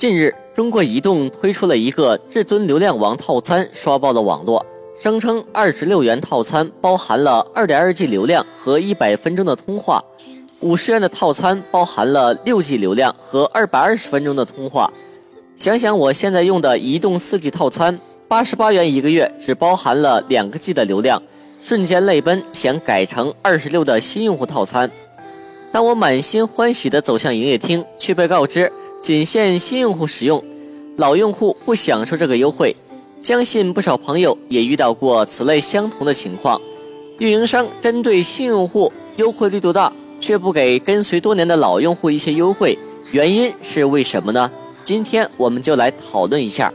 近日，中国移动推出了一个至尊流量王套餐，刷爆了网络。声称二十六元套餐包含了二点二 G 流量和一百分钟的通话，五十元的套餐包含了六 G 流量和二百二十分钟的通话。想想我现在用的移动四 G 套餐，八十八元一个月，只包含了两个 G 的流量，瞬间泪奔，想改成二十六的新用户套餐。当我满心欢喜地走向营业厅，却被告知仅限新用户使用，老用户不享受这个优惠。相信不少朋友也遇到过此类相同的情况，运营商针对新用户优惠力度大，却不给跟随多年的老用户一些优惠，原因是为什么呢？今天我们就来讨论一下。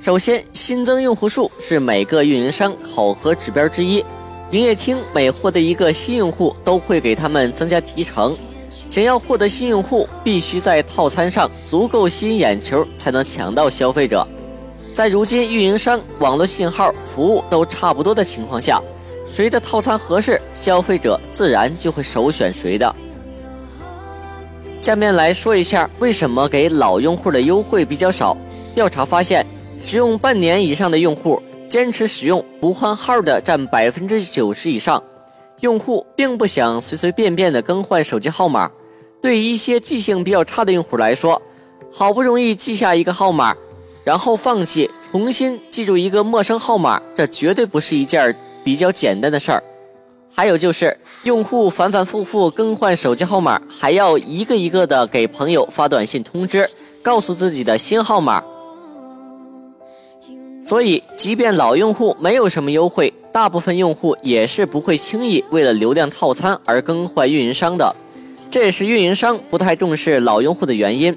首先，新增用户数是每个运营商考核指标之一，营业厅每获得一个新用户，都会给他们增加提成。想要获得新用户，必须在套餐上足够吸引眼球，才能抢到消费者。在如今运营商网络信号服务都差不多的情况下，谁的套餐合适，消费者自然就会首选谁的。下面来说一下为什么给老用户的优惠比较少。调查发现，使用半年以上的用户，坚持使用不换号的占百分之九十以上。用户并不想随随便便的更换手机号码。对于一些记性比较差的用户来说，好不容易记下一个号码，然后放弃，重新记住一个陌生号码，这绝对不是一件比较简单的事儿。还有就是，用户反反复复更换手机号码，还要一个一个的给朋友发短信通知，告诉自己的新号码。所以，即便老用户没有什么优惠，大部分用户也是不会轻易为了流量套餐而更换运营商的。这也是运营商不太重视老用户的原因。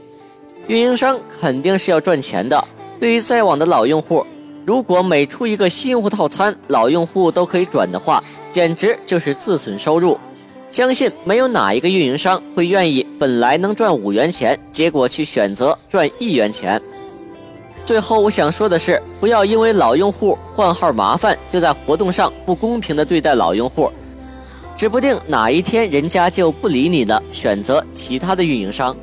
运营商肯定是要赚钱的。对于在网的老用户，如果每出一个新用户套餐，老用户都可以转的话，简直就是自损收入。相信没有哪一个运营商会愿意本来能赚五元钱，结果去选择赚一元钱。最后我想说的是，不要因为老用户换号麻烦，就在活动上不公平的对待老用户。指不定哪一天人家就不理你了，选择其他的运营商。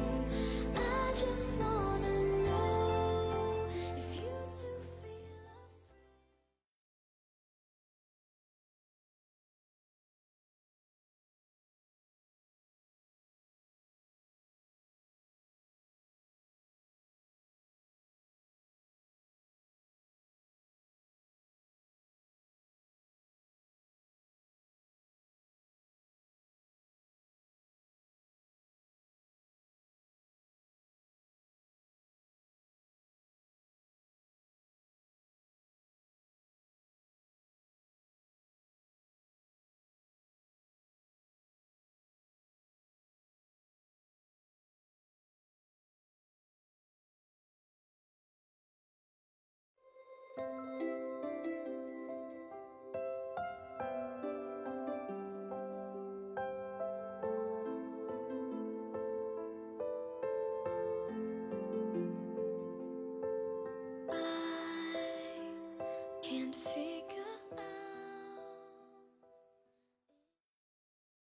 can't figure